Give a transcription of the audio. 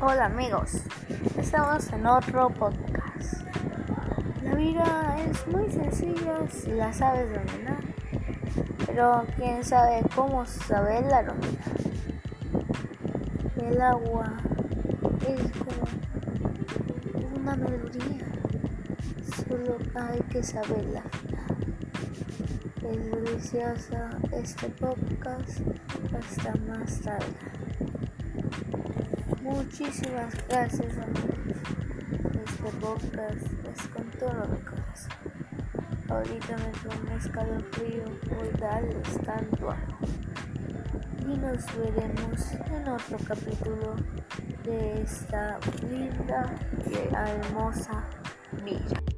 Hola amigos, estamos en otro podcast. La vida es muy sencilla si la sabes dominar, pero quién sabe cómo saberla dominar. El agua es como una melodía, solo hay que saberla Es deliciosa este podcast, hasta más tarde. Muchísimas gracias amigos. Este podcast es con todo mi corazón. Ahorita me tomo un escalofrío por darles tanto amor. Y nos veremos en otro capítulo de esta linda y hermosa vida.